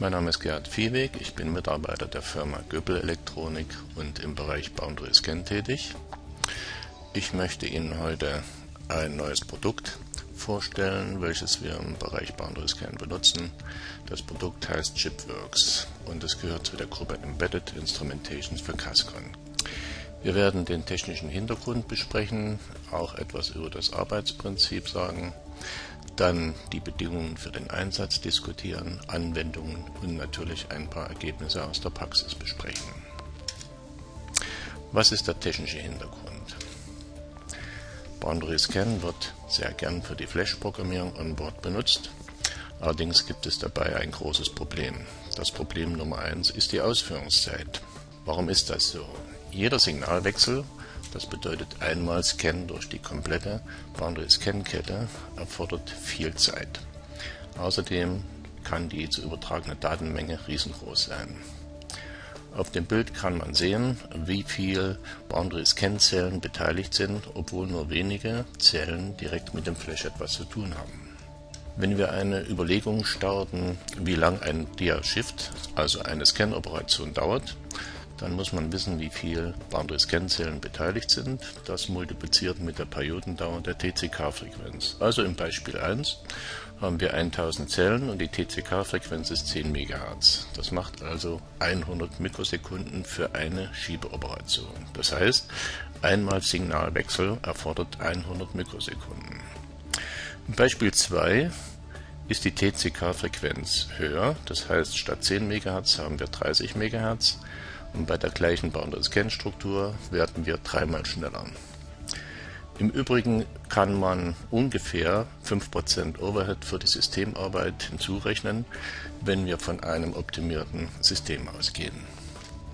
Mein Name ist Gerhard Viehweg, ich bin Mitarbeiter der Firma Göppel Elektronik und im Bereich Boundary Scan tätig. Ich möchte Ihnen heute ein neues Produkt vorstellen, welches wir im Bereich Boundary Scan benutzen. Das Produkt heißt Chipworks und es gehört zu der Gruppe Embedded Instrumentations für Cascon. Wir werden den technischen Hintergrund besprechen, auch etwas über das Arbeitsprinzip sagen, dann die Bedingungen für den Einsatz diskutieren, Anwendungen und natürlich ein paar Ergebnisse aus der Praxis besprechen. Was ist der technische Hintergrund? Boundary Scan wird sehr gern für die Flash-Programmierung on Board benutzt. Allerdings gibt es dabei ein großes Problem. Das Problem Nummer eins ist die Ausführungszeit. Warum ist das so? Jeder Signalwechsel, das bedeutet einmal Scan durch die komplette Boundary Scan Kette, erfordert viel Zeit. Außerdem kann die zu übertragene Datenmenge riesengroß sein. Auf dem Bild kann man sehen, wie viele Boundary-Scan-Zellen beteiligt sind, obwohl nur wenige Zellen direkt mit dem Flash etwas zu tun haben. Wenn wir eine Überlegung starten, wie lang ein Dia-Shift, also eine Scan-Operation dauert, dann muss man wissen, wie viele Boundary-Scan-Zellen beteiligt sind. Das multipliziert mit der Periodendauer der TCK-Frequenz. Also im Beispiel 1 haben wir 1000 Zellen und die TCK-Frequenz ist 10 MHz. Das macht also 100 Mikrosekunden für eine Schiebeoperation. Das heißt, einmal Signalwechsel erfordert 100 Mikrosekunden. Im Beispiel 2 ist die TCK-Frequenz höher, das heißt statt 10 MHz haben wir 30 MHz und bei der gleichen Boundary-Scan-Struktur werden wir dreimal schneller. Im Übrigen kann man ungefähr 5% Overhead für die Systemarbeit hinzurechnen, wenn wir von einem optimierten System ausgehen.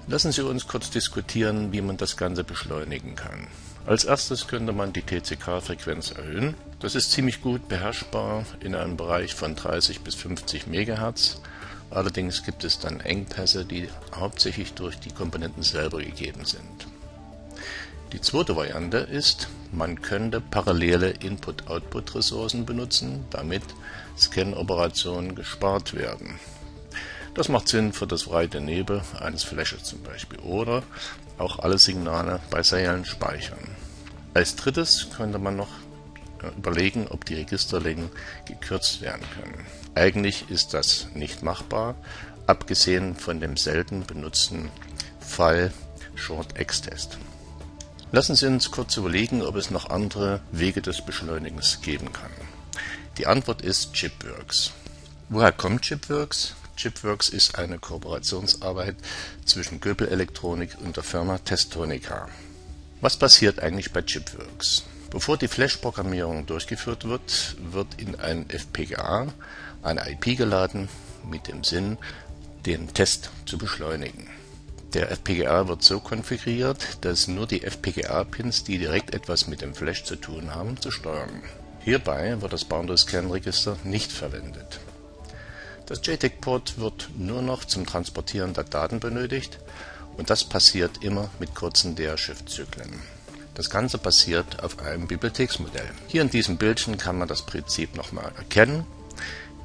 Lassen Sie uns kurz diskutieren, wie man das Ganze beschleunigen kann. Als erstes könnte man die TCK-Frequenz erhöhen. Das ist ziemlich gut beherrschbar in einem Bereich von 30 bis 50 MHz. Allerdings gibt es dann Engpässe, die hauptsächlich durch die Komponenten selber gegeben sind. Die zweite Variante ist, man könnte parallele Input-Output-Ressourcen benutzen, damit Scan-Operationen gespart werden. Das macht Sinn für das breite Nebel eines Flashes zum Beispiel oder auch alle Signale bei seriellen speichern. Als drittes könnte man noch äh, überlegen, ob die Registerlängen gekürzt werden können. Eigentlich ist das nicht machbar, abgesehen von dem selten benutzten Fall Short-X-Test. Lassen Sie uns kurz überlegen, ob es noch andere Wege des Beschleunigens geben kann. Die Antwort ist Chipworks. Woher kommt Chipworks? Chipworks ist eine Kooperationsarbeit zwischen Göbel Elektronik und der Firma Testonica. Was passiert eigentlich bei Chipworks? Bevor die Flash-Programmierung durchgeführt wird, wird in ein FPGA eine IP geladen mit dem Sinn, den Test zu beschleunigen. Der FPGA wird so konfiguriert, dass nur die FPGA-Pins, die direkt etwas mit dem Flash zu tun haben, zu steuern. Hierbei wird das Boundary-Scan-Register nicht verwendet. Das JTAG-Port wird nur noch zum Transportieren der Daten benötigt und das passiert immer mit kurzen DR-Shift-Zyklen. Das Ganze basiert auf einem Bibliotheksmodell. Hier in diesem Bildchen kann man das Prinzip nochmal erkennen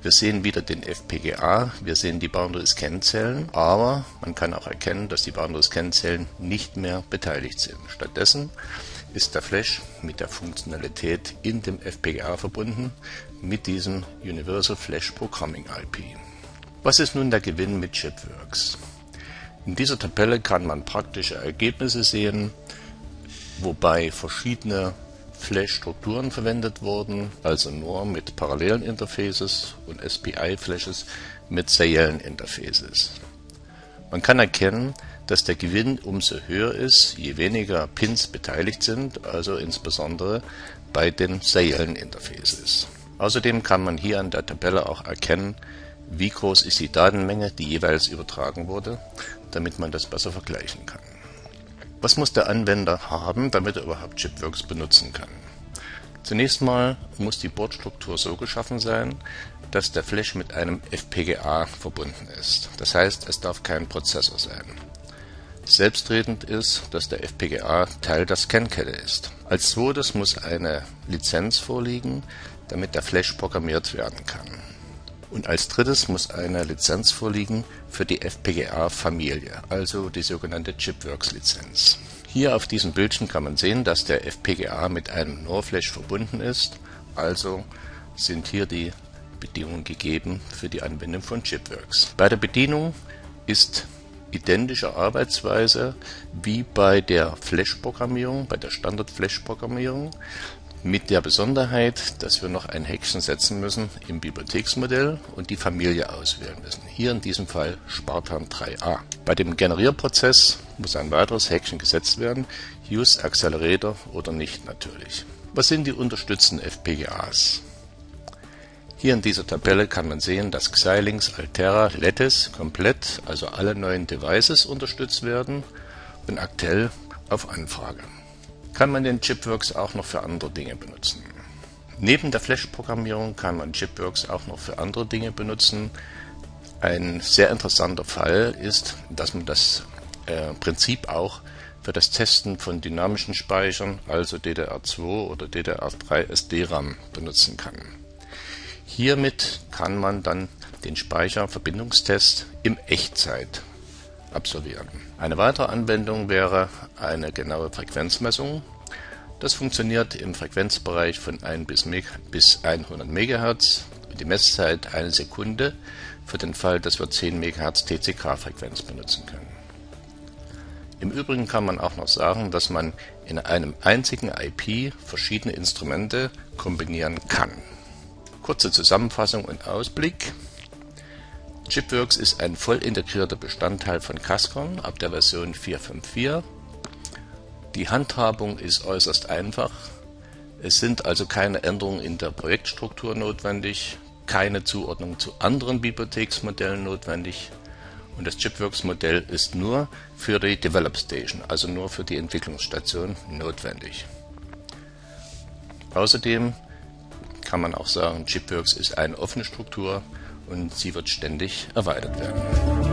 wir sehen wieder den FPGA, wir sehen die Boundary Scan Zellen, aber man kann auch erkennen, dass die Boundary Scan Zellen nicht mehr beteiligt sind. Stattdessen ist der Flash mit der Funktionalität in dem FPGA verbunden mit diesem Universal Flash Programming IP. Was ist nun der Gewinn mit Chipworks? In dieser Tabelle kann man praktische Ergebnisse sehen, wobei verschiedene Flash-Strukturen verwendet wurden, also nur mit parallelen Interfaces und SPI-Flashes mit seriellen Interfaces. Man kann erkennen, dass der Gewinn umso höher ist, je weniger Pins beteiligt sind, also insbesondere bei den seriellen Interfaces. Außerdem kann man hier an der Tabelle auch erkennen, wie groß ist die Datenmenge, die jeweils übertragen wurde, damit man das besser vergleichen kann. Was muss der Anwender haben, damit er überhaupt Chipworks benutzen kann? Zunächst mal muss die Bordstruktur so geschaffen sein, dass der Flash mit einem FPGA verbunden ist. Das heißt, es darf kein Prozessor sein. Selbstredend ist, dass der FPGA Teil der Scankette ist. Als zweites muss eine Lizenz vorliegen, damit der Flash programmiert werden kann. Und als drittes muss eine Lizenz vorliegen für die FPGA-Familie, also die sogenannte Chipworks-Lizenz. Hier auf diesem Bildchen kann man sehen, dass der FPGA mit einem NOR-Flash verbunden ist, also sind hier die Bedingungen gegeben für die Anwendung von Chipworks. Bei der Bedienung ist identische Arbeitsweise wie bei der Flash-Programmierung, bei der Standard-Flash-Programmierung, mit der Besonderheit, dass wir noch ein Häkchen setzen müssen im Bibliotheksmodell und die Familie auswählen müssen. Hier in diesem Fall Spartan 3a. Bei dem Generierprozess muss ein weiteres Häkchen gesetzt werden, Use Accelerator oder nicht natürlich. Was sind die unterstützenden FPGAs? Hier in dieser Tabelle kann man sehen, dass Xilinx, Altera, Lattice komplett, also alle neuen Devices unterstützt werden und aktuell auf Anfrage. Kann man den Chipworks auch noch für andere Dinge benutzen. Neben der Flash-Programmierung kann man Chipworks auch noch für andere Dinge benutzen. Ein sehr interessanter Fall ist, dass man das äh, Prinzip auch für das Testen von dynamischen Speichern, also DDR2 oder DDR3 SDRAM benutzen kann. Hiermit kann man dann den Speicherverbindungstest im Echtzeit absolvieren. Eine weitere Anwendung wäre eine genaue Frequenzmessung. Das funktioniert im Frequenzbereich von 1 bis 100 MHz. Die Messzeit eine Sekunde für den Fall, dass wir 10 MHz TCK-Frequenz benutzen können. Im Übrigen kann man auch noch sagen, dass man in einem einzigen IP verschiedene Instrumente kombinieren kann Kurze Zusammenfassung und Ausblick. Chipworks ist ein voll integrierter Bestandteil von Cascon ab der Version 4.5.4. Die Handhabung ist äußerst einfach. Es sind also keine Änderungen in der Projektstruktur notwendig, keine Zuordnung zu anderen Bibliotheksmodellen notwendig und das Chipworks-Modell ist nur für die Develop Station, also nur für die Entwicklungsstation notwendig. Außerdem kann man auch sagen, Chipworks ist eine offene Struktur und sie wird ständig erweitert werden.